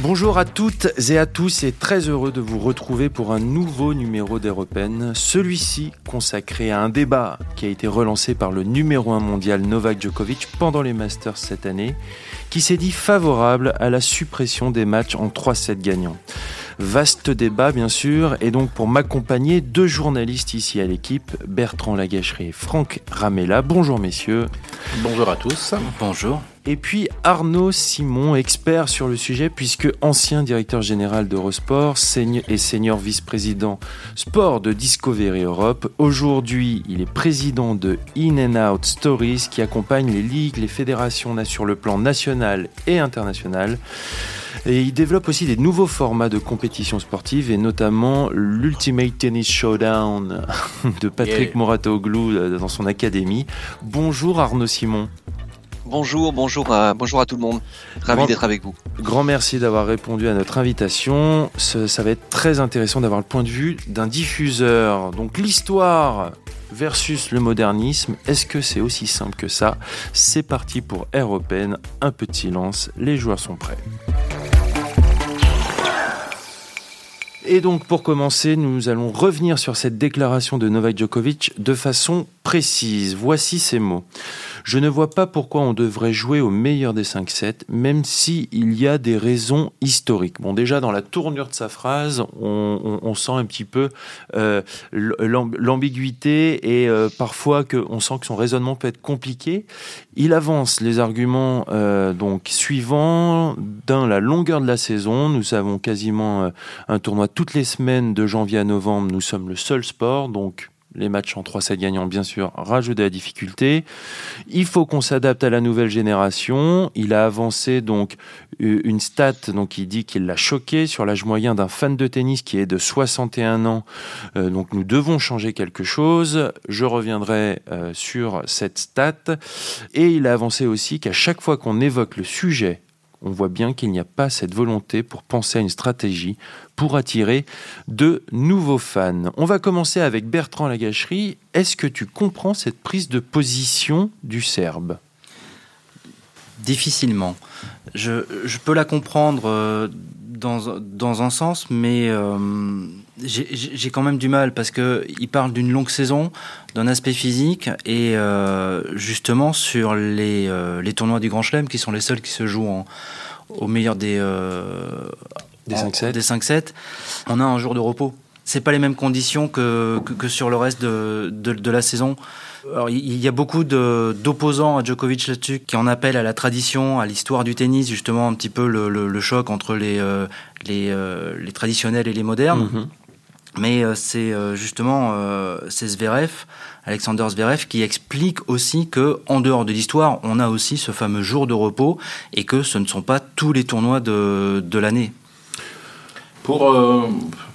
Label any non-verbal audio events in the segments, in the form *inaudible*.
Bonjour à toutes et à tous et très heureux de vous retrouver pour un nouveau numéro d'Europen, celui-ci consacré à un débat qui a été relancé par le numéro 1 mondial Novak Djokovic pendant les Masters cette année, qui s'est dit favorable à la suppression des matchs en 3-7 gagnants. Vaste débat, bien sûr, et donc pour m'accompagner, deux journalistes ici à l'équipe, Bertrand Lagacherie et Franck Ramella. Bonjour messieurs. Bonjour à tous. Bonjour. Et puis Arnaud Simon, expert sur le sujet, puisque ancien directeur général d'Eurosport et senior vice-président sport de Discovery Europe. Aujourd'hui, il est président de In and Out Stories, qui accompagne les ligues, les fédérations sur le plan national et international. Et il développe aussi des nouveaux formats de compétition sportive et notamment l'Ultimate Tennis Showdown *laughs* de Patrick Moratoglou euh, dans son académie. Bonjour Arnaud Simon. Bonjour, bonjour à, bonjour à tout le monde. Ravi d'être avec vous. Grand merci d'avoir répondu à notre invitation. ça va être très intéressant d'avoir le point de vue d'un diffuseur. Donc l'histoire versus le modernisme, est-ce que c'est aussi simple que ça? C'est parti pour Air Open. Un peu de silence, les joueurs sont prêts. Et donc pour commencer, nous allons revenir sur cette déclaration de Novak Djokovic de façon précise. Voici ces mots. Je ne vois pas pourquoi on devrait jouer au meilleur des 5-7, même s'il y a des raisons historiques. Bon, déjà, dans la tournure de sa phrase, on, sent un petit peu euh, l'ambiguïté et euh, parfois que, on sent que son raisonnement peut être compliqué. Il avance les arguments euh, donc suivants. Dans la longueur de la saison, nous avons quasiment un tournoi toutes les semaines de janvier à novembre. Nous sommes le seul sport, donc les matchs en 3-7 gagnants, bien sûr, rajoutent de la difficulté. Il faut qu'on s'adapte à la nouvelle génération. Il a avancé donc une stat, donc il dit qu'il l'a choqué sur l'âge moyen d'un fan de tennis qui est de 61 ans. Euh, donc nous devons changer quelque chose. Je reviendrai euh, sur cette stat. Et il a avancé aussi qu'à chaque fois qu'on évoque le sujet on voit bien qu'il n'y a pas cette volonté pour penser à une stratégie pour attirer de nouveaux fans. On va commencer avec Bertrand Lagacherie. Est-ce que tu comprends cette prise de position du Serbe? Difficilement. Je, peux la comprendre euh, dans, un sens, mais euh, j'ai quand même du mal parce qu'il parle d'une longue saison, d'un aspect physique et euh, justement sur les, les, tournois du Grand Chelem qui sont les seuls qui se jouent en, au meilleur des, des 5-7. On a un jour de repos. C'est pas les mêmes conditions que, que, sur le reste de, de, la saison. il y a beaucoup d'opposants à Djokovic là-dessus qui en appellent à la tradition, à l'histoire du tennis, justement un petit peu le, le, choc entre les, euh, les, euh, les, traditionnels et les modernes. Mhm. Mais euh, c'est justement c'est Zverev, Alexander Zverev, qui explique aussi que en dehors de l'histoire, on a aussi ce fameux jour de repos et que ce ne sont pas tous les tournois de, de l'année. Pour euh,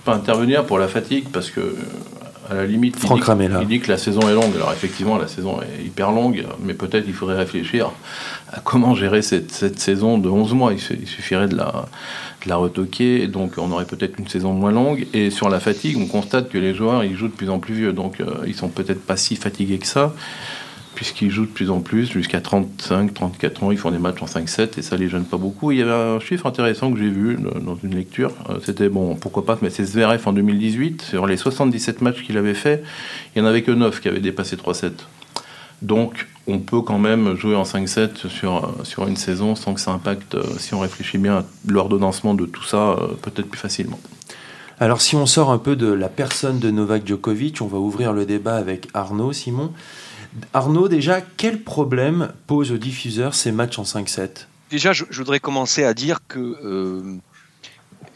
pas intervenir pour la fatigue, parce que à la limite, il dit, il dit, que la saison est longue. Alors effectivement, la saison est hyper longue, mais peut-être il faudrait réfléchir à comment gérer cette, saison de 11 mois. Il, suffirait de la, de la retoquer, donc on aurait peut-être une saison moins longue. Et sur la fatigue, on constate que les joueurs, ils jouent de plus en plus vieux, donc euh, ils sont peut-être pas si fatigués que ça puisqu'ils jouent de plus en plus, jusqu'à 35, 34 ans, ils font des matchs en 5-7 et ça les gêne pas beaucoup. Il y avait un chiffre intéressant que j'ai vu dans une lecture, euh, c'était, bon, pourquoi pas, mais c'est Zverev en 2018, sur les 77 matchs qu'il avait fait, il n'y en avait que 9 qui avaient dépassé 3-7. Donc on peut quand même jouer en 5-7 sur, euh, sur une saison sans que ça impacte, euh, si on réfléchit bien l'ordonnancement de tout ça, peut-être plus facilement. Alors si on sort un peu de la personne de Novak Djokovic, on va ouvrir le débat avec Arnaud Simon. Arnaud, déjà, quel problème pose aux diffuseurs ces matchs en 5-7 Déjà, je, voudrais commencer à dire que euh,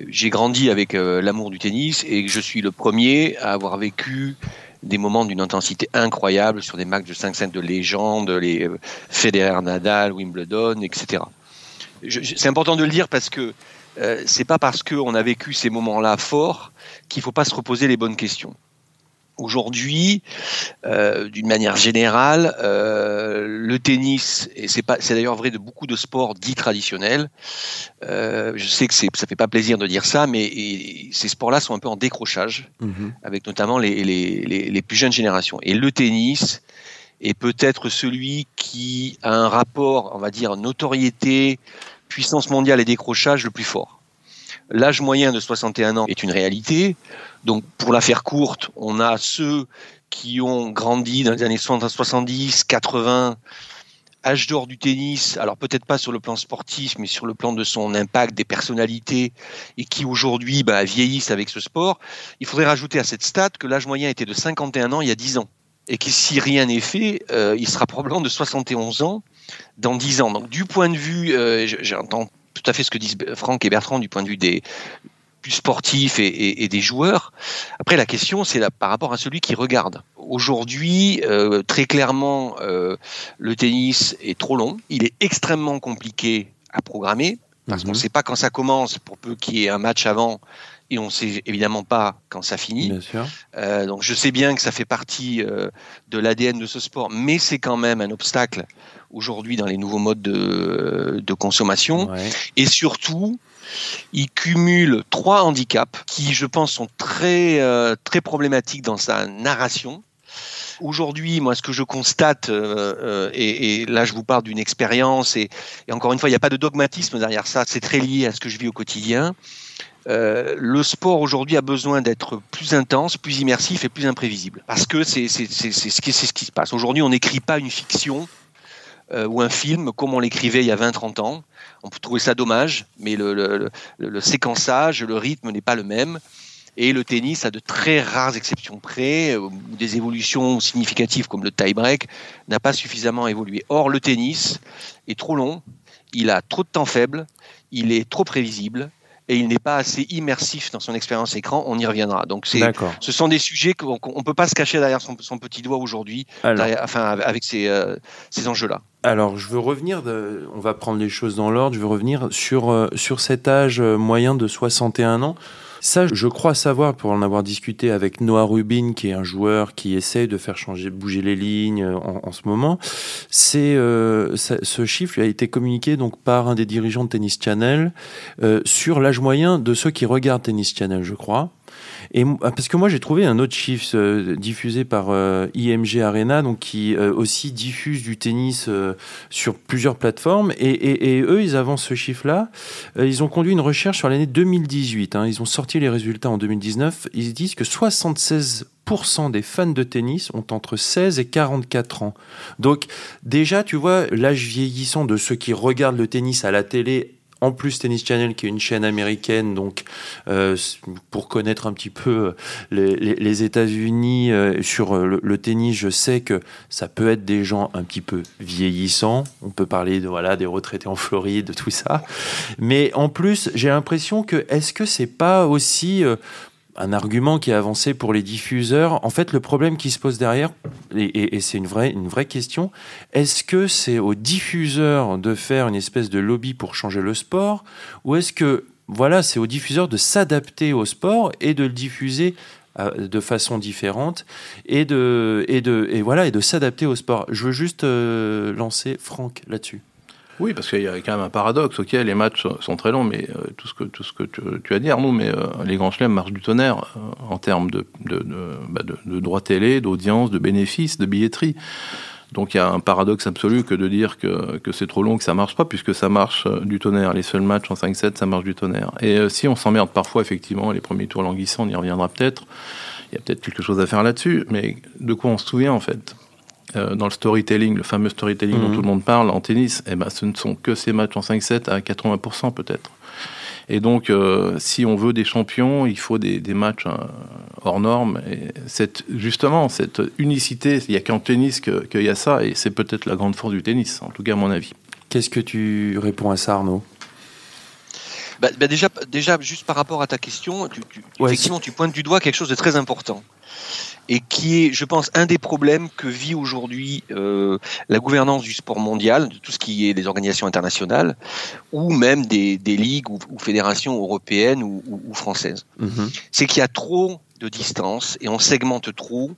j'ai grandi avec euh, l'amour du tennis et que je suis le premier à avoir vécu des moments d'une intensité incroyable sur des matchs de 5-7 de légende, les euh, Federer, Nadal, Wimbledon, etc. C'est important de le dire parce que c'est pas parce qu'on a vécu ces moments-là forts qu'il faut pas se reposer les bonnes questions. Aujourd'hui, euh, d'une manière générale, euh, le tennis, et c'est pas, c'est d'ailleurs vrai de beaucoup de sports dits traditionnels. Euh, je sais que c'est, ça fait pas plaisir de dire ça, mais ces sports-là sont un peu en décrochage, mhm. avec notamment les, les, les, les, plus jeunes générations. Et le tennis est peut-être celui qui a un rapport, on va dire, notoriété, puissance mondiale et décrochage le plus fort. L'âge moyen de 61 ans est une réalité. Donc, pour la faire courte, on a ceux qui ont grandi dans les années 70, 80, âge d'or du tennis, alors peut-être pas sur le plan sportif, mais sur le plan de son impact, des personnalités, et qui aujourd'hui bah, vieillissent avec ce sport, il faudrait rajouter à cette stat que l'âge moyen était de 51 ans il y a 10 ans. Et que si rien n'est fait, euh, il sera probablement de 71 ans dans 10 ans. Donc du point de vue, euh, j'entends tout à fait ce que disent Franck et Bertrand du point de vue des, sportifs et, des joueurs. Après, la question, c'est par rapport à celui qui regarde. Aujourd'hui, euh, très clairement, euh, le tennis est trop long. Il est extrêmement compliqué à programmer parce qu'on ne mhm. sait pas quand ça commence, pour peu qu'il y ait un match avant, et on ne sait évidemment pas quand ça finit. Euh, donc je sais bien que ça fait partie de l'ADN de ce sport, mais c'est quand même un obstacle aujourd'hui dans les nouveaux modes de, consommation. Et surtout, il cumule trois handicaps qui, je pense, sont très, euh, très problématiques dans sa narration. Aujourd'hui, moi, ce que je constate, euh, euh, et, là, je vous parle d'une expérience, et, encore une fois, il n'y a pas de dogmatisme derrière ça, c'est très lié à ce que je vis au quotidien. le sport aujourd'hui a besoin d'être plus intense, plus immersif et plus imprévisible. Parce que c'est ce, qui, ce qui se passe. Aujourd'hui, on n'écrit pas une fiction ou un film comme on l'écrivait il y a 20-30 ans on peut trouver ça dommage, mais le, séquençage, le rythme n'est pas le même. Et le tennis, a de très rares exceptions près, euh, des évolutions significatives comme le tie-break, n'a pas suffisamment évolué. Or, le tennis est trop long, il a trop de temps faible, il est trop prévisible, et il n'est pas assez immersif dans son expérience écran, on y reviendra. Donc c'est, ce sont des sujets qu'on ne peut pas se cacher derrière son, petit doigt aujourd'hui, enfin avec ces, euh, ces enjeux-là. Alors je veux revenir, on va prendre les choses dans l'ordre, je veux revenir sur, euh, sur cet âge euh, moyen de 61 ans. Ça, je crois savoir, pour en avoir discuté avec Noah Rubin, qui est un joueur qui essaie de faire changer, bouger les lignes euh, en, ce moment. C'est euh, ce chiffre a été communiqué donc par un des dirigeants de Tennis Channel euh, sur l'âge moyen de ceux qui regardent Tennis Channel, je crois. Et ah, parce que moi j'ai trouvé un autre chiffre euh, diffusé par euh, IMG Arena, donc qui euh, aussi diffuse du tennis sur plusieurs plateformes. Et, eux, ils avancent ce chiffre-là. ils ont conduit une recherche sur l'année 2018. Hein. Ils ont sorti les résultats en 2019. Ils disent que 76% des fans de tennis ont entre 16 et 44 ans. Donc déjà, tu vois, l'âge vieillissant de ceux qui regardent le tennis à la télé en plus Tennis Channel qui est une chaîne américaine donc euh, pour connaître un petit peu euh, les, États-Unis euh, sur le, tennis je sais que ça peut être des gens un petit peu vieillissants. On peut parler de voilà des retraités en Floride de tout ça. Mais en plus j'ai l'impression que est-ce que c'est pas aussi un argument qui est avancé pour les diffuseurs. En fait, le problème qui se pose derrière, et, c'est une vraie, une vraie question, est-ce que c'est aux diffuseurs de faire une espèce de lobby pour changer le sport, ou est-ce que voilà, c'est aux diffuseurs de s'adapter au sport et de le diffuser euh, de façon différente et de et de et voilà et de s'adapter au sport? Je veux juste euh, lancer Franck là-dessus. Oui, parce qu'il y a quand même un paradoxe. Ok, les matchs sont très longs, mais euh, tout ce que, tout ce que tu, as dit, Arnaud, mais euh, les grands chelems marchent du tonnerre euh, en termes de, de, bah, de, de droits télé, d'audience, de bénéfices, de billetterie. Donc il y a un paradoxe absolu que de dire que, que c'est trop long, que ça marche pas, puisque ça marche du tonnerre. Les seuls matchs en 5-7, ça marche du tonnerre. Et si on s'emmerde parfois, effectivement, les premiers tours languissants, on y reviendra peut-être. Il y a peut-être quelque chose à faire là-dessus, mais de quoi on se souvient en fait? Euh, dans le storytelling, le fameux storytelling dont mhm. tout le monde parle en tennis, eh ben, ce ne sont que ces matchs en 5-7 à 80% peut-être. Et donc, euh, si on veut des champions, il faut des, des matchs euh, hors normes. Et cette, justement, cette unicité, il n'y a qu'en tennis qu'il y a ça, et c'est peut-être la grande force du tennis, en tout cas à mon avis. Qu'est-ce que tu réponds à ça, Arnaud? Bah, bah déjà, déjà, juste par rapport à ta question, tu, effectivement, tu pointes du doigt quelque chose de très important et qui est, je pense, un des problèmes que vit aujourd'hui euh, la gouvernance du sport mondial, de tout ce qui est des organisations internationales, ou même des, des ligues ou, fédérations européennes ou, ou, françaises. Mhm. C'est qu'il y a trop de distance et on segmente trop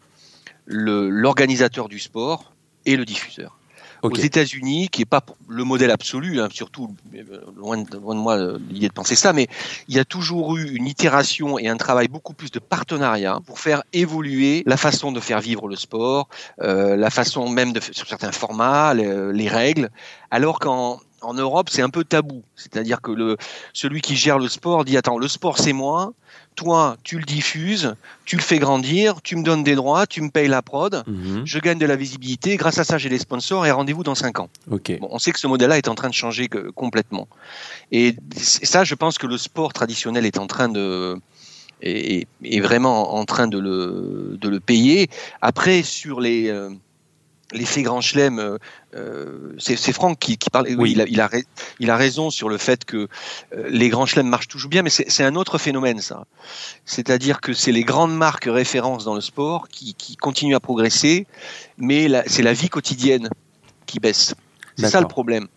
l'organisateur du sport et le diffuseur. Aux États-Unis, qui n'est pas le modèle absolu, hein, surtout euh, loin de, loin de moi euh, l'idée de penser ça, mais il y a toujours eu une itération et un travail beaucoup plus de partenariat pour faire évoluer la façon de faire vivre le sport, euh, la façon même de sur certains formats, les, les règles, alors qu'en en Europe, c'est un peu tabou. C'est-à-dire que le, celui qui gère le sport dit Attends, le sport, c'est moi. Toi, tu le diffuses, tu le fais grandir, tu me donnes des droits, tu me payes la prod, Mhm. je gagne de la visibilité. Grâce à ça, j'ai les sponsors et rendez-vous dans 5 ans. Bon, on sait que ce modèle-là est en train de changer que- complètement. Et ça, je pense que le sport traditionnel est en train de est, est vraiment en train de le, de le payer. Après, sur les euh, l'effet grand chelem, euh, euh, c'est Franck qui, qui parle. Oui, Oui. il, a, il, a, rai- il a raison sur le fait que euh, les grands chelems marchent toujours bien, mais c'est un autre phénomène, ça. C'est-à-dire que c'est les grandes marques références dans le sport qui, qui continuent à progresser, mais c'est la vie quotidienne qui baisse. C'est ça le problème.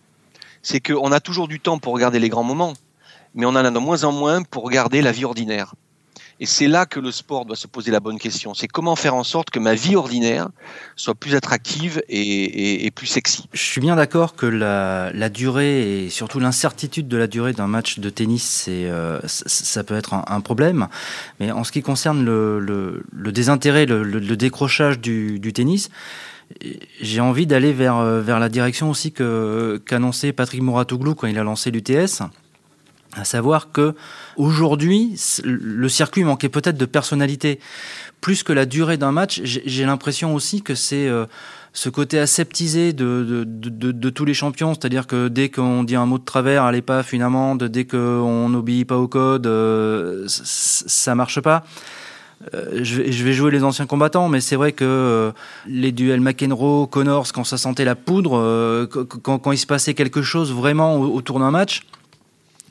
C'est qu'on a toujours du temps pour regarder les grands moments, mais on en a de moins en moins pour regarder la vie ordinaire. Et c'est là que le sport doit se poser la bonne question. C'est comment faire en sorte que ma vie ordinaire soit plus attractive et, plus sexy. Je suis bien d'accord que la, durée et surtout l'incertitude de la durée d'un match de tennis, euh, ça peut être un, problème. Mais en ce qui concerne le, désintérêt, le, décrochage du, tennis, j'ai envie d'aller vers, euh, la direction aussi qu'annonçait Patrick Mouratoglou quand il a lancé l'UTS. À savoir que aujourd'hui, le circuit manquait peut-être de personnalité. Plus que la durée d'un match, j'ai l'impression aussi que c'est euh, ce côté aseptisé de, de, de, de- tous les champions, c'est-à-dire que dès qu'on dit un mot de travers, allez paf, une amende, dès qu'on n'obéit pas au code, euh, ça marche pas. Euh, je, vais, jouer les anciens combattants, mais c'est vrai que euh, les duels McEnroe, Connors, quand ça sentait la poudre, euh, qu- quand, quand il se passait quelque chose vraiment au- autour d'un match,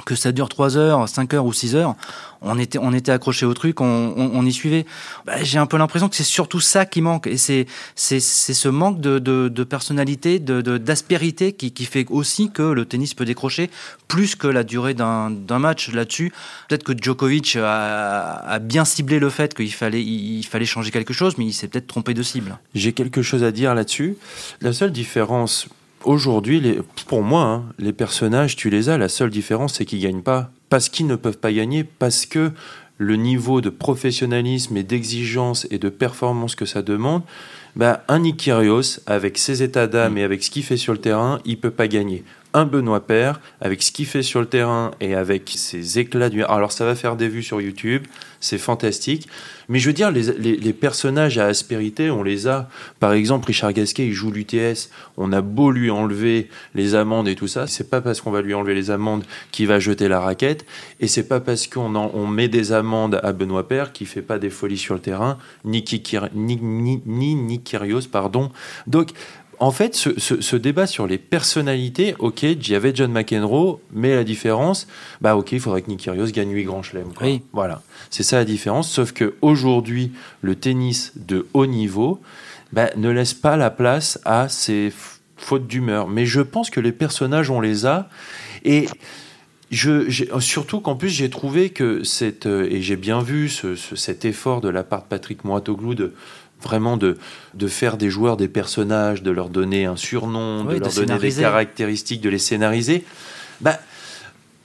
que ça dure 3 heures, 5 heures ou 6 heures, on était, on était accroché au truc, on, on, on y suivait. Bah, J'ai un peu l'impression que c'est surtout ça qui manque. Et c'est ce manque de, de, de personnalité, de de- d'aspérité qui, qui fait aussi que le tennis peut décrocher plus que la durée d'un match là-dessus. Peut-être que Djokovic a, a bien ciblé le fait qu'il fallait, il fallait changer quelque chose, mais il s'est peut-être trompé de cible. J'ai quelque chose à dire là-dessus. La seule différence aujourd'hui, pour moi, hein, les personnages, tu les as. La seule différence, c'est qu'ils gagnent pas parce qu'ils ne peuvent pas gagner, parce que le niveau de professionnalisme et d'exigence et de performance que ça demande, bah, un Nick Kyrgios, avec ses états d'âme et avec ce qu'il fait sur le terrain, il peut pas gagner. Un Benoît Paire, avec ce qu'il fait sur le terrain et avec ses éclats du... Alors ça va faire des vues sur YouTube, c'est fantastique. Mais je veux dire, les, les- les personnages à aspérité, on les a. Par exemple, Richard Gasquet, il joue l'UTS. On a beau lui enlever les amendes et tout ça, c'est pas parce qu'on va lui enlever les amendes qu'il va jeter la raquette. Et c'est pas parce qu'on on met des amendes à Benoît Paire qu'il fait pas des folies sur le terrain, ni, Kikir- ni, ni, ni Kyrgios, pardon. Donc, en fait, ce, ce- ce débat sur les personnalités, ok, il y avait John McEnroe, mais la différence, bah ok, il faudrait que Nick Kyrgios gagne 8 grands chelems. Oui. Voilà, c'est ça la différence. Sauf que aujourd'hui, le tennis de haut niveau bah, ne laisse pas la place à ces fautes d'humeur. Mais je pense que les personnages, on les a. Et je, surtout qu'en plus, j'ai trouvé que cette. euh, Et j'ai bien vu ce- ce- cet effort de la part de Patrick Mouratoglou de vraiment de, de faire des joueurs des personnages, de leur donner un surnom, Oui, de de leur donner des caractéristiques, de les scénariser. Bah,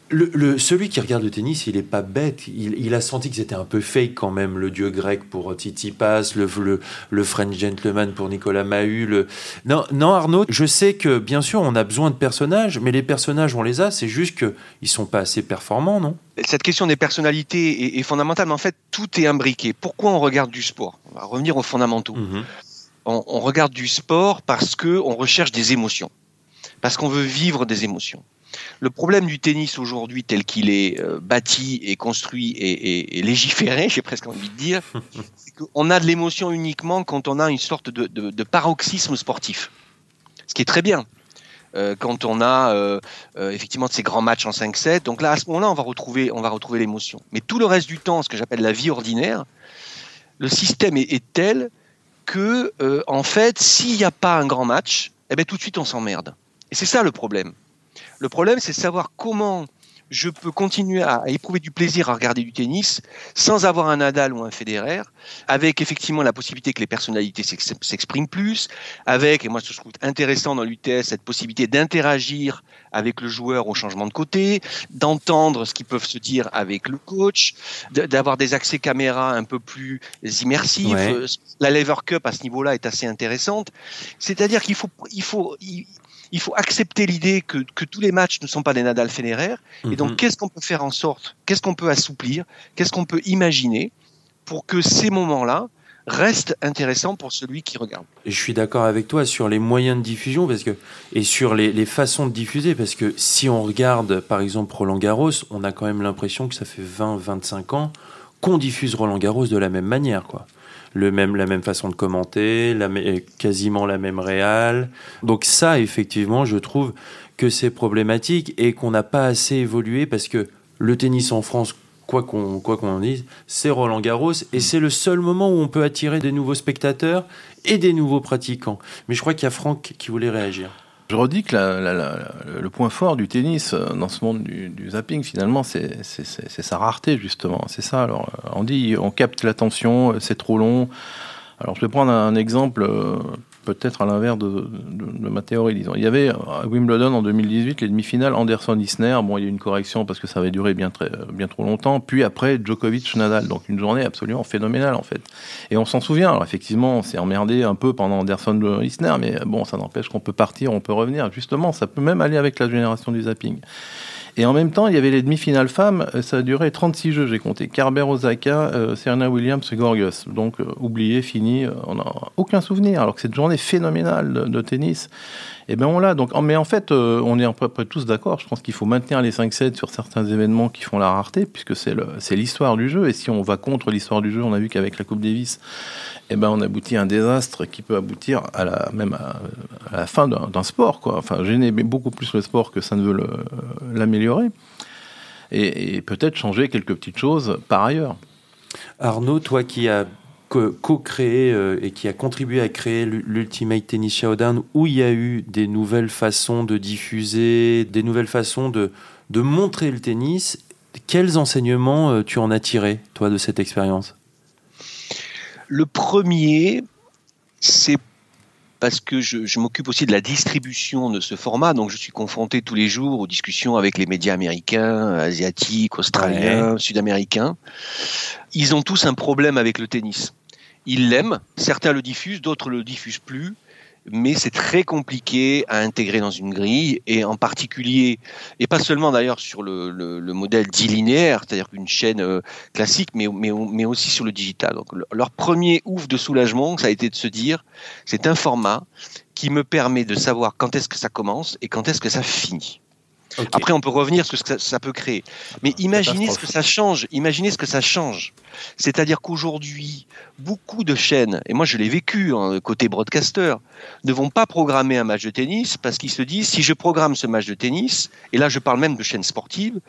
le, le- celui qui regarde le tennis, il est pas bête. Il, il a senti que c'était un peu fake quand même, le dieu grec pour Tsitsipas, le, le, le French gentleman pour Nicolas Mahut. Le... Non, non, Arnaud, je sais que bien sûr on a besoin de personnages, mais les personnages on les a, c'est juste qu'ils sont pas assez performants, non? Cette question des personnalités est, est fondamentale, mais en fait, tout est imbriqué. Pourquoi on regarde du sport? On va revenir aux fondamentaux. Mhm. on, on regarde du sport parce que on recherche des émotions, parce qu'on veut vivre des émotions. Le problème du tennis aujourd'hui, tel qu'il est euh, bâti et construit et, légiféré, *laughs* j'ai presque envie de dire, c'est qu'on a de l'émotion uniquement quand on a une sorte de, paroxysme sportif. Ce qui est très bien. Euh, quand on a euh, effectivement de ces grands matchs en 5-7, donc là à ce moment-là on va retrouver retrouver l'émotion. Mais tout le reste du temps, ce que j'appelle la vie ordinaire, le système est, est tel que, en fait, s'il n'y a pas un grand match, eh ben, tout de suite on s'emmerde. Et c'est ça le problème. Le problème, c'est de savoir comment je peux continuer à, à éprouver du plaisir à regarder du tennis sans avoir un Nadal ou un Federer, avec effectivement la possibilité que les personnalités s'ex- s'expriment plus, avec, et moi je trouve intéressant dans l'UTS, cette possibilité d'interagir avec le joueur au changement de côté, d'entendre ce qu'ils peuvent se dire avec le coach, d'avoir des accès caméra un peu plus immersifs. Ouais. Euh, La Lever Cup à ce niveau-là est assez intéressante. C'est-à-dire qu'il faut, il faut, il, il faut accepter l'idée que, que, tous les matchs ne sont pas des Nadal Federer. Et donc, mhm. qu'est-ce qu'on peut faire en sorte Qu'est-ce qu'on peut assouplir Qu'est-ce qu'on peut imaginer pour que ces moments-là restent intéressants pour celui qui regarde? Et je suis d'accord avec toi sur les moyens de diffusion parce que, et sur les, les, façons de diffuser, parce que si on regarde par exemple Roland Garros, on a quand même l'impression que ça fait 20-25 ans qu'on diffuse Roland Garros de la même manière. quoi le même, la même façon de commenter, la, quasiment la même réal. Donc ça, effectivement, je trouve que c'est problématique et qu'on n'a pas assez évolué parce que le tennis en France, quoi qu'on quoi qu'on en dise, c'est Roland Garros et c'est le seul moment où on peut attirer des nouveaux spectateurs et des nouveaux pratiquants. Mais je crois qu'il y a Franck qui voulait réagir. Je redis que le point fort du tennis euh, dans ce monde du, du zapping, finalement, c'est sa rareté, justement. C'est ça. Alors, on dit, on capte l'attention, euh, c'est trop long. Alors, je vais prendre un exemple euh, peut-être à l'inverse de, ma théorie, disons. Il y avait à Wimbledon en 2018 les demi-finales Anderson-Isner. Bon, il y a eu une correction parce que ça avait duré bien, très, bien trop longtemps. Puis après, Djokovic-Nadal. Donc une journée absolument phénoménale, en fait. Et on s'en souvient. Alors effectivement, on s'est emmerdé un peu pendant Anderson-Isner, mais bon, ça n'empêche qu'on peut partir, on peut revenir. Justement, ça peut même aller avec la génération du zapping. Et en même temps, il y avait les demi-finales femmes. Euh, ça a duré 36 jeux, j'ai compté. Kerber, Osaka, euh, Serena Williams, Gorgios. Donc, euh, oublié, fini. on n'a aucun souvenir. Alors que cette journée phénoménale de, tennis, eh bien, on l'a. Donc, mais en fait, on est à peu près tous d'accord. Je pense qu'il faut maintenir les 5-7 sur certains événements qui font la rareté, puisque c'est l'histoire du jeu. Et si on va contre l'histoire du jeu, on a vu qu'avec la Coupe Davis, eh ben, on aboutit à un désastre qui peut aboutir à même à, la fin d'un sport. Quoi. Enfin, gêner beaucoup plus le sport que ça ne veut l'améliorer. Et, peut-être changer quelques petites choses par ailleurs. Arnaud, toi qui as co-créé euh, et qui a contribué à créer l'Ultimate Tennis Showdown, où il y a eu des nouvelles façons de diffuser, des nouvelles façons de, de montrer le tennis, quels enseignements euh, tu en as tiré, toi, de cette expérience? Le premier, c'est parce que je, m'occupe aussi de la distribution de ce format, donc je suis confronté tous les jours aux discussions avec les médias américains, asiatiques, australiens, sud-américains. Ils ont tous un problème avec le tennis. Ils l'aiment, certains le diffusent, d'autres le diffusent plus mais c'est très compliqué à intégrer dans une grille, et en particulier, et pas seulement d'ailleurs sur le, le, le modèle dit linéaire, c'est-à-dire qu'une chaîne euh, classique, mais aussi sur le digital. Donc, leur premier ouf de soulagement, ça a été de se dire, c'est un format qui me permet de savoir quand est-ce que ça commence et quand est-ce que ça finit. Après, on peut revenir sur ce que ça, peut créer. Mais imaginez ce que ça change. Imaginez ce que ça change. C'est-à-dire qu'aujourd'hui, beaucoup de chaînes, et moi je l'ai vécu hein, côté broadcaster, ne vont pas programmer un match de tennis parce qu'ils se disent si je programme ce match de tennis, et là je parle même de chaînes sportives,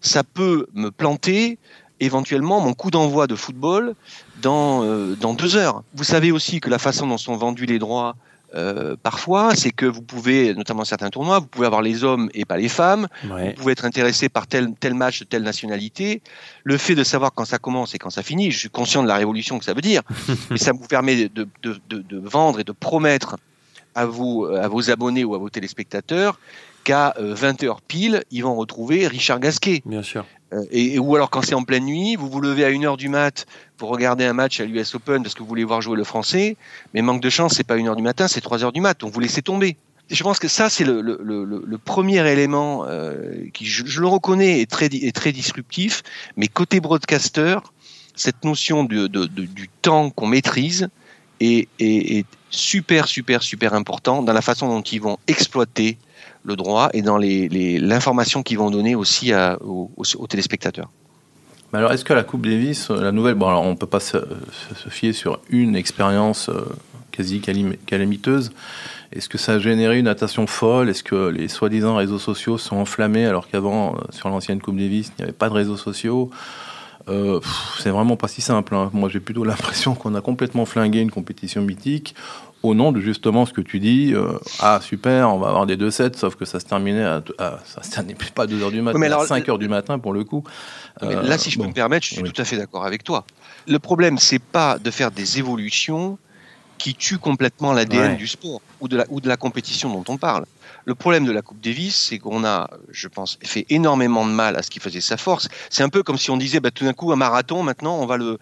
ça peut me planter éventuellement mon coup d'envoi de football dans, euh, dans deux heures. Vous savez aussi que la façon dont sont vendus les droits euh, parfois, c'est que vous pouvez, notamment certains tournois, vous pouvez avoir les hommes et pas les femmes. Vous pouvez être intéressé par tel, tel match de telle nationalité. Le fait de savoir quand ça commence et quand ça finit, je suis conscient de la révolution que ça veut dire, *laughs* mais ça vous permet de, de, de, de vendre et de promettre à vos, à vos abonnés ou à vos téléspectateurs qu'à 20h euh, pile, ils vont retrouver Richard Gasquet. Bien sûr. Euh, et, ou alors quand c'est en pleine nuit, vous vous levez à 1h du mat pour regarder un match à l'US Open parce que vous voulez voir jouer le français, mais manque de chance, c'est pas 1h du matin, c'est 3h du mat, donc vous laissez tomber. je pense que ça, c'est le, le, le, le, premier élément euh, qui, je, je, le reconnais, est très, est très disruptif, mais côté broadcaster, cette notion de, de, de du temps qu'on maîtrise est, est, est super, super, super important dans la façon dont ils vont exploiter le droit et dans l'information les, qu'ils vont donner aussi à, aux, téléspectateurs. Mais alors, est-ce que la Coupe Davis, euh, la nouvelle, bon, alors on ne peut pas se, fier sur une expérience euh, quasi calamiteuse. Est-ce que ça a généré une natation folle? Est-ce que les soi-disant réseaux sociaux sont enflammés alors qu'avant, euh, sur l'ancienne Coupe Davis, il n'y avait pas de réseaux sociaux? Euh, c'est vraiment pas si simple. Hein. Moi, j'ai plutôt *laughs* l'impression qu'on a complètement flingué une compétition mythique au nom de justement ce que tu dis. Euh, ah, super, on va avoir des 2-7, sauf que ça se terminait à, ça se terminait *laughs* pas à 2 h du matin, mais à 5 h du matin pour le coup. Euh, là, si je peux me permettre, je suis tout à fait d'accord avec toi. Le problème, c'est pas de faire des évolutions qui tuent complètement l'ADN du sport ou de, la, ou de la compétition dont on parle. Le problème de la Coupe Davis, c'est qu'on a, je pense, fait énormément de mal à ce qui faisait sa force. C'est un peu comme si on disait, bah, tout d'un coup, un marathon, maintenant, on va le,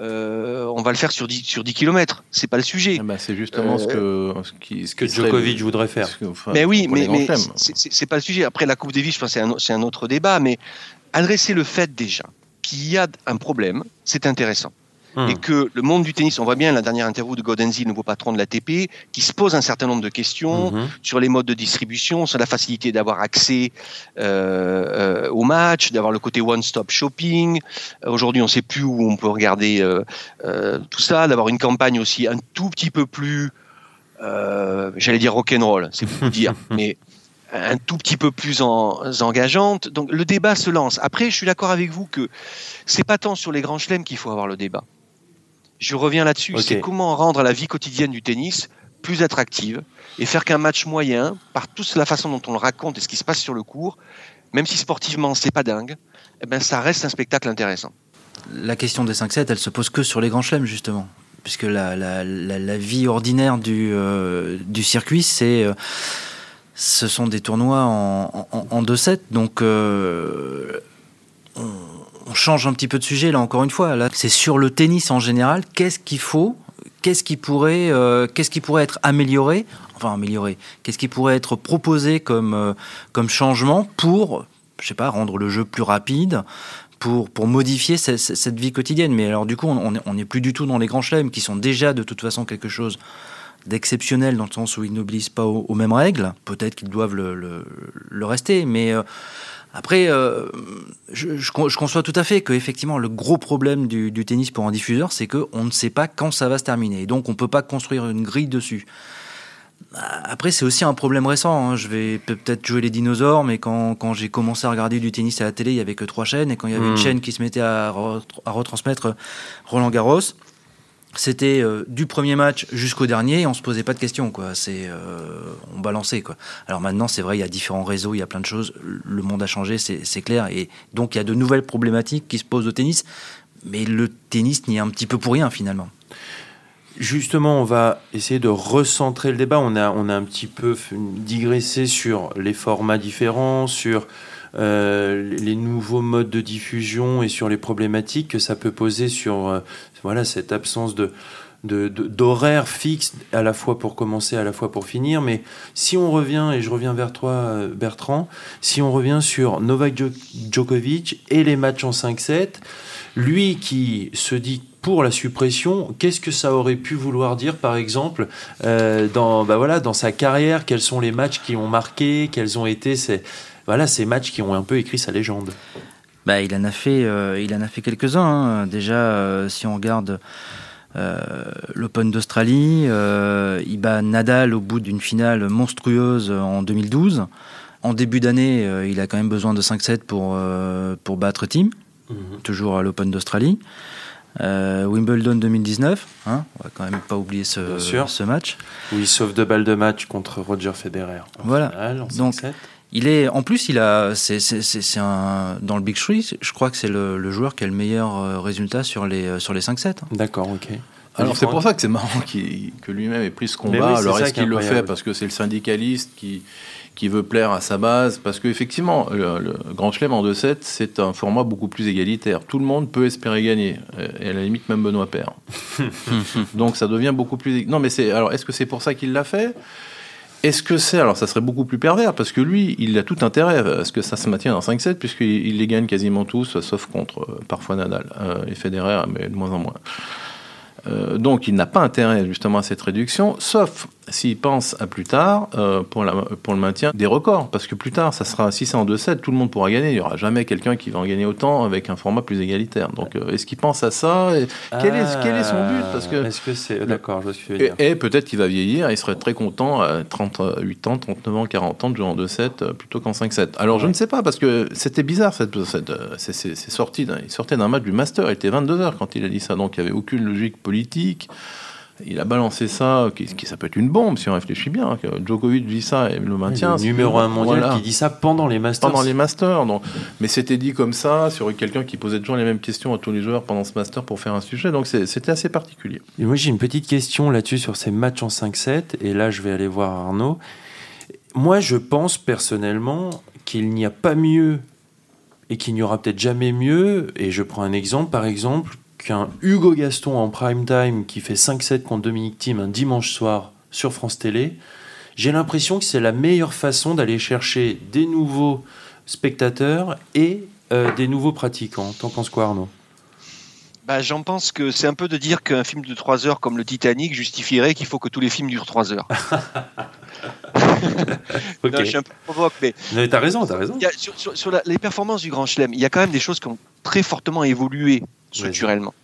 euh, on va le faire sur 10, sur 10 km. C'est pas le sujet. Ah bah, c'est justement ce que, ce qui, ce que Djokovic voudrait faire. mais oui, mais, mais c'est pas le sujet. Après, la Coupe Davis, je pense que c'est un, un autre débat, mais adresser le fait déjà qu'il y a un problème, c'est intéressant. Hmm. Et que le monde du tennis, on voit bien la dernière interview de Godenzi, nouveau patron de l'ATP, qui se pose un certain nombre de questions hmm. sur les modes de distribution, sur la facilité d'avoir accès euh, euh, au match, d'avoir le côté one-stop shopping. Aujourd'hui, on ne sait plus où on peut regarder euh, euh tout ça, d'avoir une campagne aussi un tout petit peu plus, euh, j'allais dire rock'n'roll, c'est pour dire, *laughs* mais un tout petit peu plus en, engageante. Donc le débat se lance. Après, je suis d'accord avec vous que c'est pas tant sur les grands chelems qu'il faut avoir le débat. Je reviens là-dessus. C'est comment rendre la vie quotidienne du tennis plus attractive et faire qu'un match moyen, par toute la façon dont on le raconte et ce qui se passe sur le cours, même si sportivement c'est pas dingue, eh ben ça reste un spectacle intéressant. La question des 5-7, elle se pose que sur les grands chelems justement puisque la, la, la, vie ordinaire du, euh, du circuit, c'est euh, ce sont des tournois en, en, 2-7, donc euh, on, change un petit peu de sujet là encore une fois. C'est sur le tennis en général. Qu'est-ce qu'il faut? Qu'est-ce qui pourrait, euh, qu'est-ce qui pourrait être amélioré? Enfin amélioré. Qu'est-ce qui pourrait être proposé comme euh, changement pour, je sais pas, rendre le jeu plus rapide, pour, pour modifier cette, cette, vie quotidienne? Mais alors, du coup, on n'est plus du tout dans les grands chelems qui sont déjà de toute façon quelque chose d'exceptionnel dans le sens où ils n'obligent pas aux, mêmes règles. Peut-être qu'ils doivent le, le, rester, mais euh, après, euh, je, je, conçois tout à fait que effectivement le gros problème du, du tennis pour un diffuseur, c'est qu'on ne sait pas quand ça va se terminer, et donc on peut pas construire une grille dessus. Après, c'est aussi un problème récent. Hein. Je vais peut-être jouer les dinosaures, mais quand, quand j'ai commencé à regarder du tennis à la télé, il y avait que trois chaînes, et quand il y avait une hmm. chaîne qui se mettait à, à retransmettre Roland Garros, c'était euh, du premier match jusqu'au dernier, on se posait pas de questions, quoi. C'est, euh, on balançait, quoi. Alors maintenant, c'est vrai, il y a différents réseaux, il y a plein de choses. Le monde a changé, c'est clair, et donc il y a de nouvelles problématiques qui se posent au tennis. Mais le tennis n'y est un petit peu pour rien finalement. Justement, on va essayer de recentrer le débat. On a, on a un petit peu digressé sur les formats différents, sur les nouveaux modes de diffusion et sur les problématiques que ça peut poser sur euh, voilà, cette absence de, d'horaire fixe à la fois pour commencer, à la fois pour finir. Mais si on revient, et je reviens vers toi euh, Bertrand, si on revient sur Novak Djokovic et les matchs en 5-7, lui qui se dit pour la suppression, qu'est-ce que ça aurait pu vouloir dire, par exemple, dans, bah voilà, dans sa carrière Quels sont les matchs qui ont marqué Quels ont été ces, voilà ces matchs qui ont un peu écrit sa légende. Bah, il en a fait, euh, il en a fait quelques-uns. Hein. Déjà, euh, si on regarde euh, l'Open d'Australie, il bat Nadal au bout d'une finale monstrueuse en 2012. En début d'année, il a quand même besoin de 5-7 pour, pour battre Team, mhm. toujours à l'Open d'Australie. Wimbledon 2019, hein, on va quand même pas oublier ce, ce match. Où il sauve deux balles de match contre Roger Federer. voilà. Donc, il est, en plus, il a, c'est, un, dans le Big Three, je crois que c'est le, joueur qui a le meilleur euh, résultat sur les, euh, sur les 5-7. Hein. D'accord, ok. Alors c'est pour ça que c'est marrant que lui-même ait pris ce combat. Alors est-ce qu'il le fait parce que c'est le syndicaliste qui, qui veut plaire à sa base? Parce qu'effectivement, le, le Grand Chelem en 2-7, c'est un format beaucoup plus égalitaire. Tout le monde peut espérer gagner, et à la limite même Benoît Père. *laughs* Donc ça devient beaucoup plus... Non mais c'est... Alors est-ce que c'est pour ça qu'il l'a fait? Est-ce que c'est, alors ça serait beaucoup plus pervers, parce que lui, il a tout intérêt à ce que ça se maintienne en 5-7, puisqu'il les gagne quasiment tous, sauf contre euh, parfois Nadal euh, et Federer, mais de moins en moins. Euh, donc il n'a pas intérêt justement à cette réduction, sauf s'il pense à plus tard euh, pour, la, pour le maintien des records. Parce que plus tard, ça sera, si c'est en 2-7, tout le monde pourra gagner. Il n'y aura jamais quelqu'un qui va en gagner autant avec un format plus égalitaire. Donc euh, est-ce qu'il pense à ça quel, est, quel est son but? Parce que, Est-ce que c'est. D'accord, je vois ce que tu veux dire. Et, peut-être qu'il va vieillir il serait très content à 38 ans, 39 ans, 40 ans de jouer en 2-7 plutôt qu'en 5-7. Alors je ne sais pas, parce que c'était bizarre, cette, cette, c'est, sorti il sortait d'un match du Master, il était 22h quand il a dit ça, donc il n'y avait aucune logique politique. Il a balancé ça, qui, ça peut être une bombe si on réfléchit bien. Que Djokovic dit ça et le maintient. Le numéro un mondial qui dit ça pendant les Masters. Pendant les Masters. Donc. Mais c'était dit comme ça sur quelqu'un qui posait toujours les mêmes questions à tous les joueurs pendant ce Master pour faire un sujet. Donc c'était assez particulier. Et moi j'ai une petite question là-dessus sur ces matchs en 5-7. Et là je vais aller voir Arnaud. Moi je pense personnellement qu'il n'y a pas mieux et qu'il n'y aura peut-être jamais mieux. Et je prends un exemple par exemple qu'un Hugo Gaston en prime time qui fait 5-7 contre Dominique Thiem un dimanche soir sur France Télé, j'ai l'impression que c'est la meilleure façon d'aller chercher des nouveaux spectateurs et euh, des nouveaux pratiquants. T'en penses quoi Arnaud? Bah, J'en pense que c'est un peu de dire qu'un film de 3 heures comme le Titanic justifierait qu'il faut que tous les films durent 3 heures. *laughs* Non, je suis un peu provoque, mais Mais T'as raison, t'as raison. a- sur, sur- sur la- les performances du Grand Chelem, il y a quand même des choses qui ont très fortement évolué structurellement.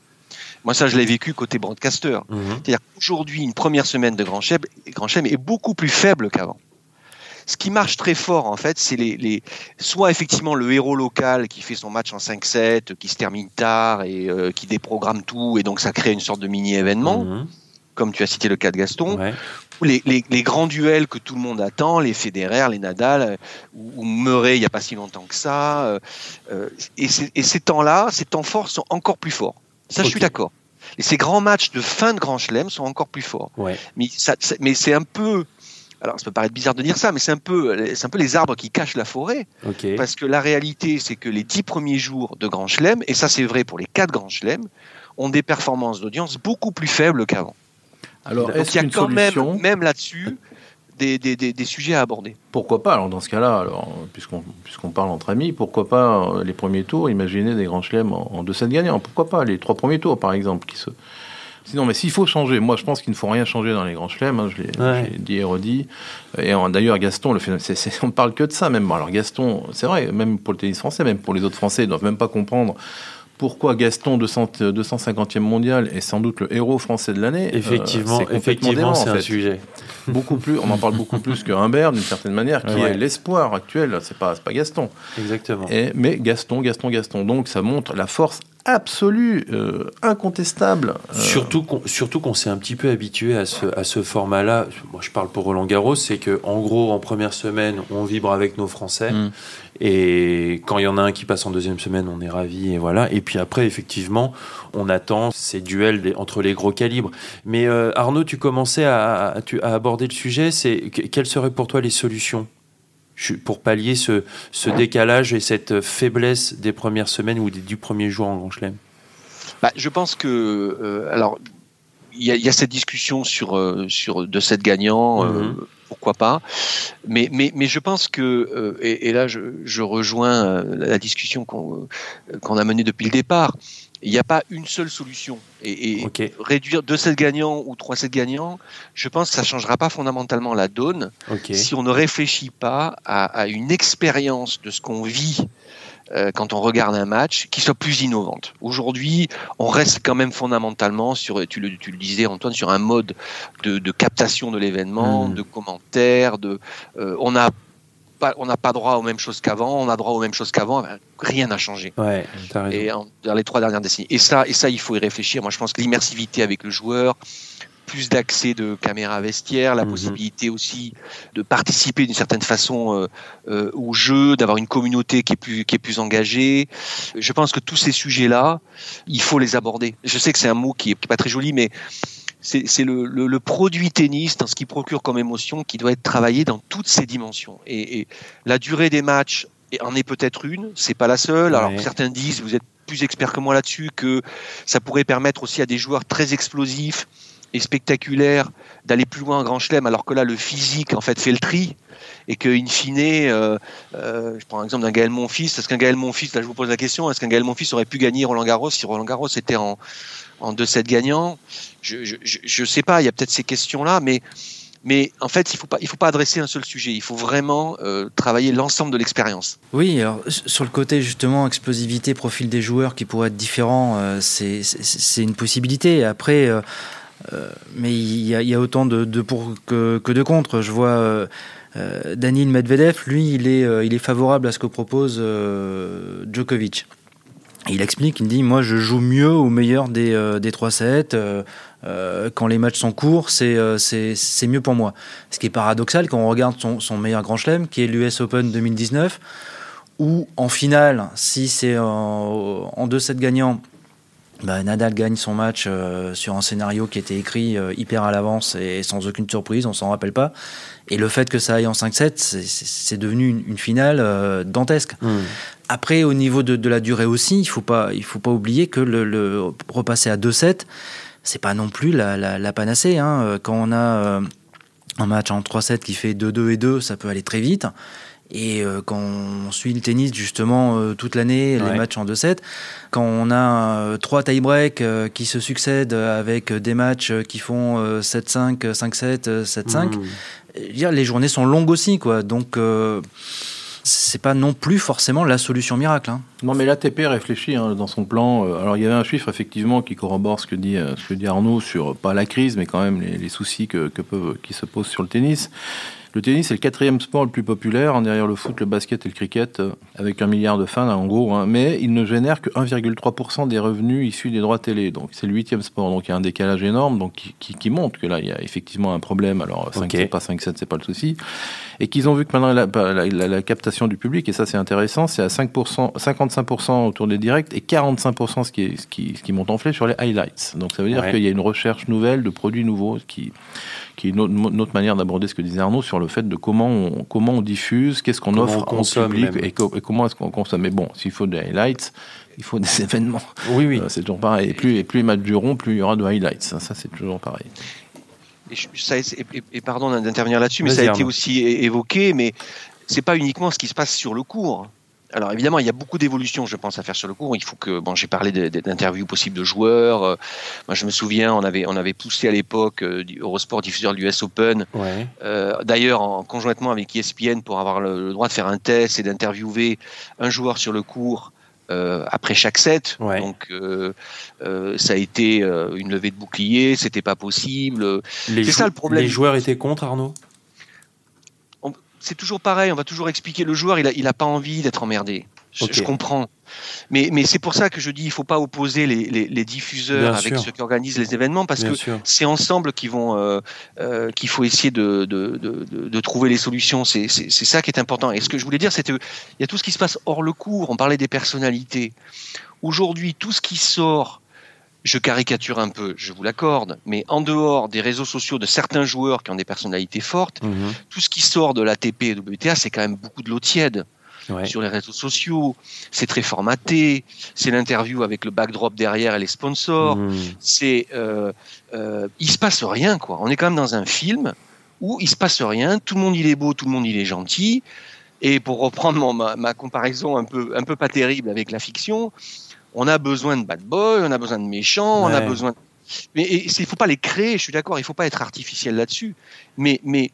Moi, ça, je l'ai vécu côté broadcaster. Mhm. C'est-à-dire qu'aujourd'hui, une première semaine de Grand Chelem, Grand Chelem est beaucoup plus faible qu'avant. Ce qui marche très fort, en fait, c'est les, les- soit effectivement le héros local qui fait son match en 5-7, qui se termine tard et euh, qui déprogramme tout, et donc ça crée une sorte de mini-événement, Mhm. comme tu as cité le cas de Gaston, Ouais. Les, les- les grands duels que tout le monde attend, les Federer, les Nadal, euh, ou, ou Murray il n'y a pas si longtemps que ça. euh, euh, et, ces- et ces temps-là, ces temps forts sont encore plus forts. Ça, je suis d'accord. Et ces grands matchs de fin de Grand Chelem sont encore plus forts. Ouais. Mais, ça, c'est- mais c'est un peu. Alors, ça peut paraître bizarre de dire ça, mais c'est un peu, c'est un peu les arbres qui cachent la forêt. Parce que la réalité, c'est que les dix premiers jours de Grand Chelem, et ça c'est vrai pour les quatre Grands Chelem, ont des performances d'audience beaucoup plus faibles qu'avant. Alors, est-ce il y a quand même, solution même là-dessus, des, des, des, des sujets à aborder. Pourquoi pas? Alors dans ce cas-là, alors puisqu'on puisqu'on parle entre amis, pourquoi pas euh, les premiers tours Imaginez des grands chelems en, en deux sets gagnants. Pourquoi pas les trois premiers tours, par exemple, qui se. Sinon, mais s'il faut changer, moi je pense qu'il ne faut rien changer dans les grands chelems. hein, je l'ai Ouais. dit et redit. Et d'ailleurs, Gaston, le phénomène, on ne parle que de ça même. Alors Gaston, c'est vrai, même pour le tennis français, même pour les autres Français, ils doivent même pas comprendre. Pourquoi Gaston, 200, 250e mondial, est sans doute le héros français de l'année Euh, Effectivement, c'est complètement effectivement, en c'est un sujet. *laughs* beaucoup plus, on en parle beaucoup plus que Humbert d'une certaine manière, qui Ouais. est l'espoir actuel. C'est pas, pas Gaston. Exactement. Et, mais Gaston, Gaston, Gaston. Donc ça montre la force absolue, euh, incontestable. euh, Surtout qu'on surtout qu'on s'est un petit peu habitué à ce, à ce format-là. Moi, je parle pour Roland Garros, c'est que en gros, en première semaine, on vibre avec nos Français, Mm. Et quand il y en a un qui passe en deuxième semaine, on est ravi, et voilà. Et puis après, effectivement, on attend ces duels entre les gros calibres. Mais euh, Arnaud, tu commençais à, à- tu- à aborder le sujet. C'est que- quelles seraient pour toi les solutions pour pallier ce, ce décalage et cette faiblesse des premières semaines ou du premier jour en Grand Chelem? Bah, je pense que, euh, alors, il y, a- il y a cette discussion sur, euh, sur de cette gagnant, euh, Mhm. Pourquoi pas. Mais, mais, mais je pense que, euh, et, et là je, je rejoins euh, la discussion qu'on euh, qu'on a menée depuis le départ, il n'y a pas une seule solution. Et, réduire 2 sets gagnants ou 3 sets gagnants, je pense que ça ne changera pas fondamentalement la donne si on ne réfléchit pas à, à une expérience de ce qu'on vit euh, quand on regarde un match qui soit plus innovante. Aujourd'hui, on reste quand même fondamentalement sur, tu le, tu le disais Antoine, sur un mode de, de captation de l'événement, Mhm. de commentaires, de, euh, on n'a pas, on n'a pas droit aux mêmes choses qu'avant, on a droit aux mêmes choses qu'avant, ben, rien n'a changé. Ouais. Et en- dans les trois dernières décennies. Et ça, et ça, il faut y réfléchir. Moi, je pense que l'immersivité avec le joueur, plus d'accès de caméra vestiaire, la Mhm. possibilité aussi de participer d'une certaine façon euh, euh, au jeu, d'avoir une communauté qui est plus qui est plus engagée. Je pense que tous ces sujets-là, il faut les aborder. Je sais que c'est un mot qui est, qui est pas très joli, mais c'est le, le, le produit tennis dans ce qui procure comme émotion qui doit être travaillé dans toutes ses dimensions. Et, et la durée des matchs en est peut-être une, c'est pas la seule. Alors Ouais. certains disent, vous êtes plus expert que moi là-dessus, que ça pourrait permettre aussi à des joueurs très explosifs et spectaculaires d'aller plus loin en Grand Chelem, alors que là le physique en fait fait le tri. Et que, in fine, euh, euh, je prends l'exemple d'un Gaël Monfils. Est-ce qu'un Gaël Monfils, là je vous pose la question, est-ce qu'un Gaël Monfils aurait pu gagner Roland Garros si Roland Garros était en, en 2-7 gagnant Je je sais pas, il y a peut-être ces questions-là, mais, mais en fait, il faut pas, faut pas adresser un seul sujet. Il faut vraiment euh, travailler l'ensemble de l'expérience. Oui, alors sur le côté justement explosivité, profil des joueurs qui pourraient être différents, euh, c'est- une possibilité. Après, euh, mais il y, a- autant de, de pour que, que de contre. Je vois euh, euh, Medvedev, lui, il est, euh, il est favorable à ce que propose Djokovic. Il explique, il dit, moi je joue mieux au meilleur des, des 3 sets. quand les matchs sont courts, c'est mieux pour moi. Ce qui est paradoxal quand on regarde son, son meilleur grand chelem, qui est l'US Open 2019, où en finale, si c'est en, en 2 sets gagnants, bah, Nadal gagne son match euh, sur un scénario qui était écrit euh, hyper à l'avance et sans aucune surprise, on s'en rappelle pas. Et le fait que ça aille en 5-7, c'est devenu une, finale euh, dantesque. Hmm. Après, au niveau de, la durée aussi, il faut pas, il faut pas oublier que le, repasser à 2-7, c'est pas non plus la, panacée. Hein. Quand on a un match en 3-7 qui fait 2-2 et 2, ça peut aller très vite. Et euh, quand on suit le tennis justement euh, toute l'année, les matchs en 2-7, quand on a euh, trois tie-breaks qui se succèdent avec des matchs qui font 7-5, 5-7, 7-5, les journées sont longues aussi, quoi. Donc c'est pas non plus forcément la solution miracle. Hein. Non, mais l'ATP réfléchit hein, dans son plan. Alors, il y avait un chiffre effectivement qui corrobore ce que dit, ce que dit Arnaud sur pas la crise, mais quand même les, soucis que, que peuvent, qui se posent sur le tennis. Le tennis est le quatrième sport le plus populaire, derrière le foot, le basket et le cricket, euh, avec un milliard de fans en gros, hein. mais il ne génère que 1,3% des revenus issus des droits télé. Donc c'est le huitième sport, donc il y a un décalage énorme donc qui, montre que là il y a effectivement un problème. Alors 5 7 pas 5 7 c'est pas le souci. Et qu'ils ont vu que maintenant la, captation du public, et ça c'est intéressant, c'est à 5%, 55% autour des directs et 45% ce qui, est, ce, qui, ce qui monte en flèche sur les highlights. Donc ça veut dire qu'il y a une recherche nouvelle de produits nouveaux qui qui est une autre, manière d'aborder ce que disait Arnaud sur le fait de comment on, comment on diffuse, qu'est-ce qu'on offre au public et, comment est-ce qu'on consomme. Mais bon, s'il faut des highlights, il faut des *laughs* événements. Oui, oui. Euh, c'est toujours pareil. Et plus, et plus les matchs dureront, plus il y aura de highlights. Ça, c'est toujours pareil. Et, pardon d'intervenir là-dessus, mais ça a été aussi évoqué, mais c'est pas uniquement ce qui se passe sur le cours alors évidemment, il y a beaucoup d'évolutions, je pense, à faire sur le cours. Il faut que, bon, j'ai parlé d'interviews possibles de joueurs. Euh, moi, je me souviens, on avait, on avait poussé à l'époque euh, Eurosport diffuseur du US Open. Euh, d'ailleurs, en conjointement avec ESPN pour avoir le, droit de faire un test et d'interviewer un joueur sur le cours. après chaque set, donc ça a été une levée de bouclier, c'était pas possible. C'est ça le problème. Les joueurs étaient contre Arnaud? C'est toujours pareil, on va toujours expliquer le joueur, il a, il a pas envie d'être emmerdé. Je, comprends. Mais, mais c'est pour ça que je dis il faut pas opposer les, les, diffuseurs avec ceux qui organisent les événements parce que c'est ensemble qu'ils vont euh, euh, qu'il faut essayer de, de, de, de trouver les solutions. C'est ça qui est important. Et ce que je voulais dire, c'est qu'il y a tout ce qui se passe hors le cours. On parlait des personnalités. Aujourd'hui, tout ce qui sort je caricature un peu, je vous l'accorde, mais en dehors des réseaux sociaux de certains joueurs qui ont des personnalités fortes, mhm. tout ce qui sort de l'ATP et WTA, c'est quand même beaucoup de l'eau tiède. Sur les réseaux sociaux, c'est très formaté, c'est l'interview avec le backdrop derrière et les sponsors, mhm. c'est, euh, euh, il se passe rien quoi. On est quand même dans un film où il se passe rien, tout le monde il est beau, tout le monde il est gentil, et pour reprendre ma, ma comparaison un peu un peu pas terrible avec la fiction, on a besoin de bad boys, on a besoin de méchants, on a besoin. Mais il ne faut pas les créer. Je suis d'accord, il ne faut pas être artificiel là-dessus. Mais, mais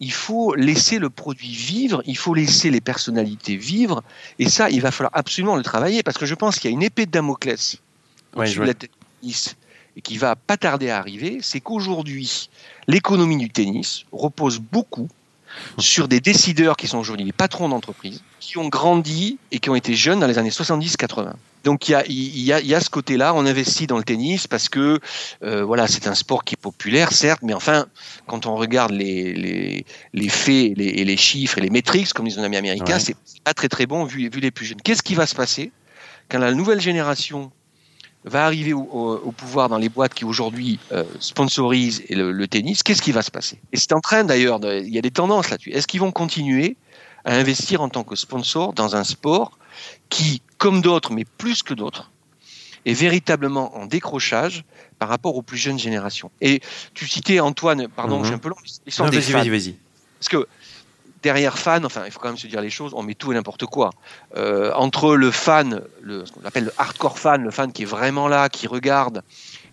il faut laisser le produit vivre, il faut laisser les personnalités vivre, et ça, il va falloir absolument le travailler parce que je pense qu'il y a une épée de Damoclès ouais, la tennis et qui va pas tarder à arriver, c'est qu'aujourd'hui, l'économie du tennis repose beaucoup sur des décideurs qui sont aujourd'hui les patrons d'entreprise, qui ont grandi et qui ont été jeunes dans les années 70-80. Donc il y a, y, a, y a ce côté-là, on investit dans le tennis parce que euh, voilà, c'est un sport qui est populaire, certes, mais enfin, quand on regarde les, les, les faits les, et les chiffres et les métriques, comme disent nos amis américains, c'est pas très très bon vu, vu les plus jeunes. Qu'est-ce qui va se passer quand la nouvelle génération va arriver au, pouvoir dans les boîtes qui aujourd'hui euh, sponsorisent le, tennis, qu'est-ce qui va se passer? Et c'est en train d'ailleurs, il y a des tendances là-dessus. Est-ce qu'ils vont continuer à investir en tant que sponsor dans un sport qui, comme d'autres, mais plus que d'autres, est véritablement en décrochage par rapport aux plus jeunes générations? Et tu citais Antoine, pardon, mhm. j'ai un peu long, l'histoire des Vas-y, vas-y. Parce que derrière fan, enfin, il faut quand même se dire les choses, on met tout et n'importe quoi. Euh, entre le fan, le, ce qu'on appelle le hardcore fan, le fan qui est vraiment là, qui regarde,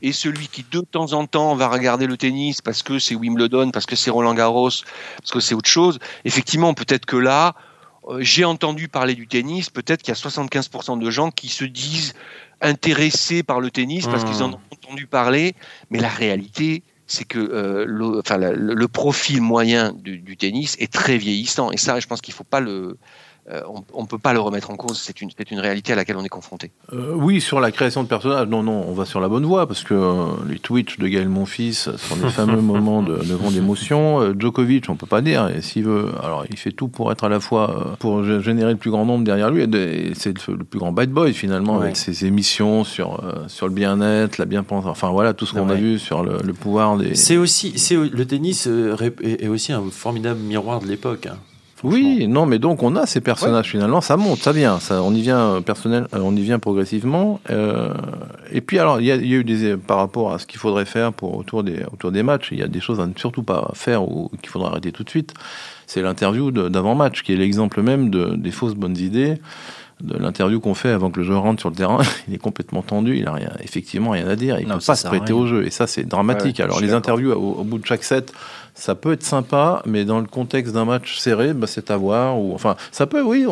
et celui qui de temps en temps va regarder le tennis parce que c'est Wimbledon, parce que c'est Roland Garros, parce que c'est autre chose, effectivement, peut-être que là, euh, j'ai entendu parler du tennis, peut-être qu'il y a 75% de gens qui se disent intéressés par le tennis parce qu'ils en mmh. ont entendu parler, mais la réalité, c'est que euh, le, enfin, le, profil moyen du, tennis est très vieillissant. Et ça, je pense qu'il ne faut pas le, euh, on ne peut pas le remettre en cause. C'est une, une réalité à laquelle on est confronté. Euh, oui, sur la création de personnages, non, non, on va sur la bonne voie parce que euh, les Twitch de Gaël Monfils sont des fameux *laughs* moments de, de grande émotion. Djokovic, on peut pas dire. Et s'il veut, alors il fait tout pour être à la fois pour générer le plus grand nombre derrière lui. Et c'est le plus grand bad boy finalement avec ses émissions sur sur le bien-être, la bien-pensance. Enfin voilà tout ce qu'on a vu sur le, pouvoir des. C'est aussi, c'est le tennis est aussi un formidable miroir de l'époque. Hein. Oui, non, mais donc on a ces personnages finalement, ça monte, ça vient, ça, on y vient personnel, euh, on y vient progressivement. Euh, et puis alors, il y, a eu des par rapport à ce qu'il faudrait faire pour autour des autour des matchs, il y a des choses à ne surtout pas faire ou qu'il faudrait arrêter tout de suite. C'est l'interview d'avant-match qui est l'exemple même de, des fausses bonnes idées de l'interview qu'on fait avant que le joueur rentre sur le terrain, *laughs* il est complètement tendu, il a rien, effectivement rien à dire, il ne peut pas se prêter au jeu, et ça c'est dramatique. Alors les interviews au, bout de chaque set, ça peut être sympa, mais dans le contexte d'un match serré, bah, c'est à voir. Ou, enfin, ça peut, oui,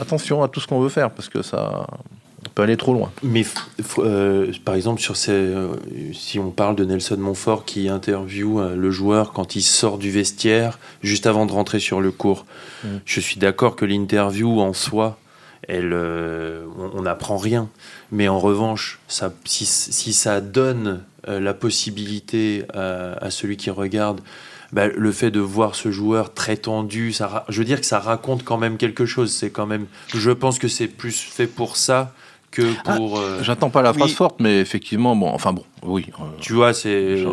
attention à tout ce qu'on veut faire, parce que ça peut aller trop loin. Mais euh, par exemple, sur ces, euh, si on parle de Nelson Montfort qui interviewe euh, le joueur quand il sort du vestiaire, juste avant de rentrer sur le court, mm. je suis d'accord que l'interview en soi, elle, on n'apprend rien. Mais en revanche, ça, si, si, ça donne la possibilité à celui qui regarde bah, le fait de voir ce joueur très tendu, ça, je veux dire que ça raconte quand même quelque chose. C'est quand même, je pense que c'est plus fait pour ça que ah, pour. Euh, j'attends pas la phrase forte, mais effectivement, bon, enfin bon, oui. Euh, tu vois, c'est.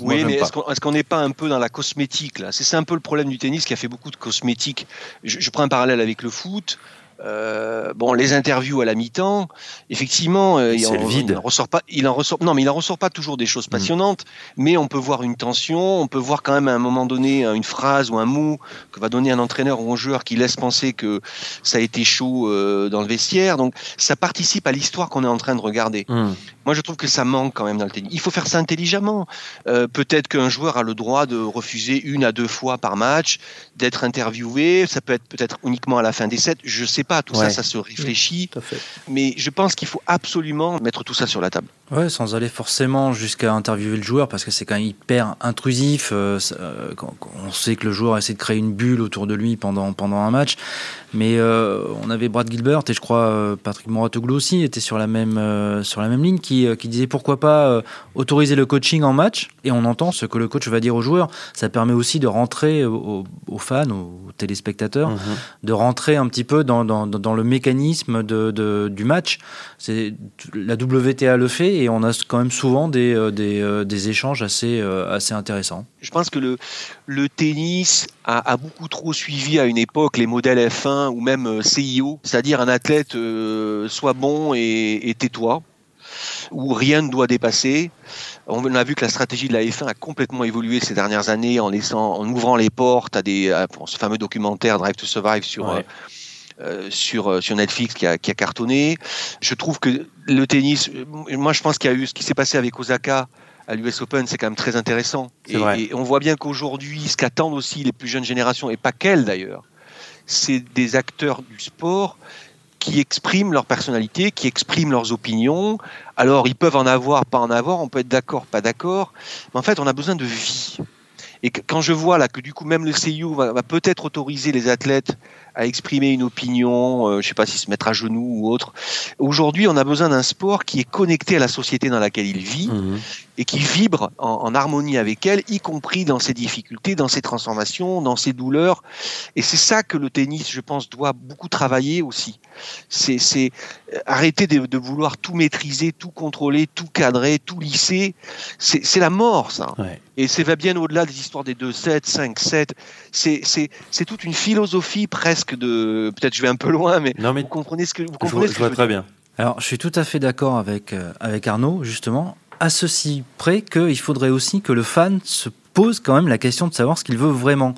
Oui, mais est-ce qu'on n'est pas un peu dans la cosmétique là? C'est un peu le problème du tennis qui a fait beaucoup de cosmétique. Je, je prends un parallèle avec le foot. Euh, bon, les interviews à la mi-temps, effectivement, euh, il, en, il, ressort pas. Il en ressort. Non, mais il en ressort pas toujours des choses mm. passionnantes. Mais on peut voir une tension. On peut voir quand même à un moment donné une phrase ou un mot que va donner un entraîneur ou un joueur qui laisse penser que ça a été chaud euh, dans le vestiaire. Donc, ça participe à l'histoire qu'on est en train de regarder. Mm. Moi, je trouve que ça manque quand même dans le tennis. Il faut faire ça intelligemment. Peut-être qu'un joueur a le droit de refuser une à deux fois par match, d'être interviewé. Ça peut être peut-être uniquement à la fin des sets. Je sais pas tout ça, ça se réfléchit. Mais je pense qu'il faut absolument mettre tout ça sur la table. Ouais, sans aller forcément jusqu'à interviewer le joueur, parce que c'est quand même hyper intrusif. Euh, euh, on sait que le joueur essaie de créer une bulle autour de lui pendant, pendant un match. Mais euh, on avait Brad Gilbert et je crois Patrick Moratoglou aussi était sur la même, sur la même ligne qui, qui disait pourquoi pas autoriser le coaching en match. Et on entend ce que le coach va dire aux joueurs. Ça permet aussi de rentrer aux, fans, aux téléspectateurs, mhm. de rentrer un petit peu dans, dans, dans le mécanisme de, de, du match. C'est la WTA le fait et on a quand même souvent des, euh, des, euh, des échanges assez, euh, assez intéressants. Je pense que le, le tennis a, a, beaucoup trop suivi à une époque les modèles F1 ou même CIO, c'est-à-dire un athlète soit bon et, et tais-toi, où rien ne doit dépasser. On a vu que la stratégie de la F1 a complètement évolué ces dernières années en laissant, en ouvrant les portes à des, à, ce fameux documentaire Drive to Survive sur. Euh, sur, euh, sur Netflix qui a, qui a, cartonné. Je trouve que le tennis, moi je pense qu'il y a eu ce qui s'est passé avec Osaka à l'US Open, c'est quand même très intéressant. Et, et, on voit bien qu'aujourd'hui, ce qu'attendent aussi les plus jeunes générations, et pas qu'elles d'ailleurs, c'est des acteurs du sport qui expriment leur personnalité, qui expriment leurs opinions. Alors, ils peuvent en avoir, pas en avoir, on peut être d'accord, pas d'accord, mais en fait, on a besoin de vie. Et quand je vois là que du coup même le CIO va, peut-être autoriser les athlètes à exprimer une opinion, euh, je sais pas si se mettre à genoux ou autre. Aujourd'hui, on a besoin d'un sport qui est connecté à la société dans laquelle il vit. Et qui vibre en, en, harmonie avec elle, y compris dans ses difficultés, dans ses transformations, dans ses douleurs. Et c'est ça que le tennis, je pense, doit beaucoup travailler aussi. C'est euh, arrêter de, de, vouloir tout maîtriser, tout contrôler, tout cadrer, tout lisser. C'est la mort, ça. Ouais. Et c'est va bien au-delà des histoires des 2 7 5 7 C'est toute une philosophie presque de. Peut-être je vais un peu loin, mais, non, mais vous comprenez ce que vous comprenez je, vois, très bien. Alors, je suis tout à fait d'accord avec, euh, avec Arnaud, justement, à ceci près qu'il faudrait aussi que le fan se pose quand même la question de savoir ce qu'il veut vraiment.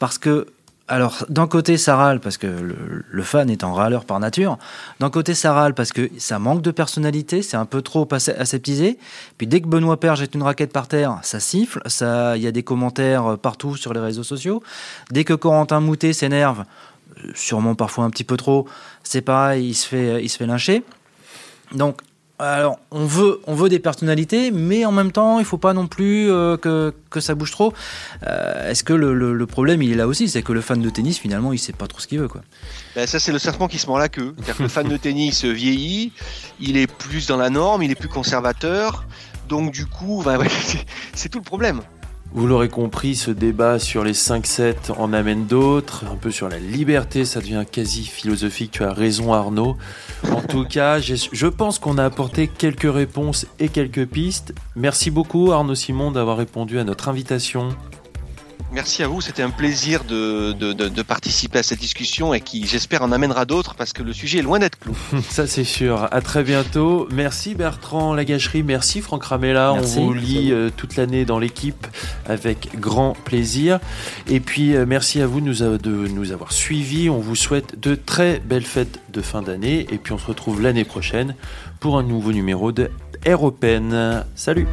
Parce que alors, d'un côté, ça râle parce que le, fan est en râleur par nature. D'un côté, ça râle parce que ça manque de personnalité, c'est un peu trop aseptisé. Puis dès que Benoît Père jette une raquette par terre, ça siffle. Il y a des commentaires partout sur les réseaux sociaux. Dès que Corentin Moutet s'énerve, sûrement parfois un petit peu trop, c'est pareil, il se fait, il se fait lyncher. Donc, alors, on veut, on veut des personnalités, mais en même temps, il faut pas non plus euh, que, que, ça bouge trop. Euh, Est-ce que le, problème, il est là aussi? C'est que le fan de tennis, finalement, il sait pas trop ce qu'il veut. Quoi. Ben, ça, c'est le serpent qui se mord la queue. Que le fan de tennis vieillit, il est plus dans la norme, il est plus conservateur. Donc, du coup, ben, *laughs* c'est tout le problème. Vous l'aurez compris, ce débat sur les 5-7 en amène d'autres, un peu sur la liberté, ça devient quasi philosophique, tu as raison Arnaud. En tout cas, je pense qu'on a apporté quelques réponses et quelques pistes. Merci beaucoup Arnaud Simon d'avoir répondu à notre invitation. Merci à vous, c'était un plaisir de, de, de, de, participer à cette discussion et qui, j'espère, en amènera d'autres parce que le sujet est loin d'être clos. *laughs* Ça, c'est sûr. À très bientôt. Merci Bertrand Lagacherie, merci Franck Ramella. Merci. On vous lit euh, toute l'année dans l'équipe avec grand plaisir. Et puis, euh, merci à vous de nous, a, de nous avoir suivis. On vous souhaite de très belles fêtes de fin d'année. Et puis, on se retrouve l'année prochaine pour un nouveau numéro de Air Open. Salut!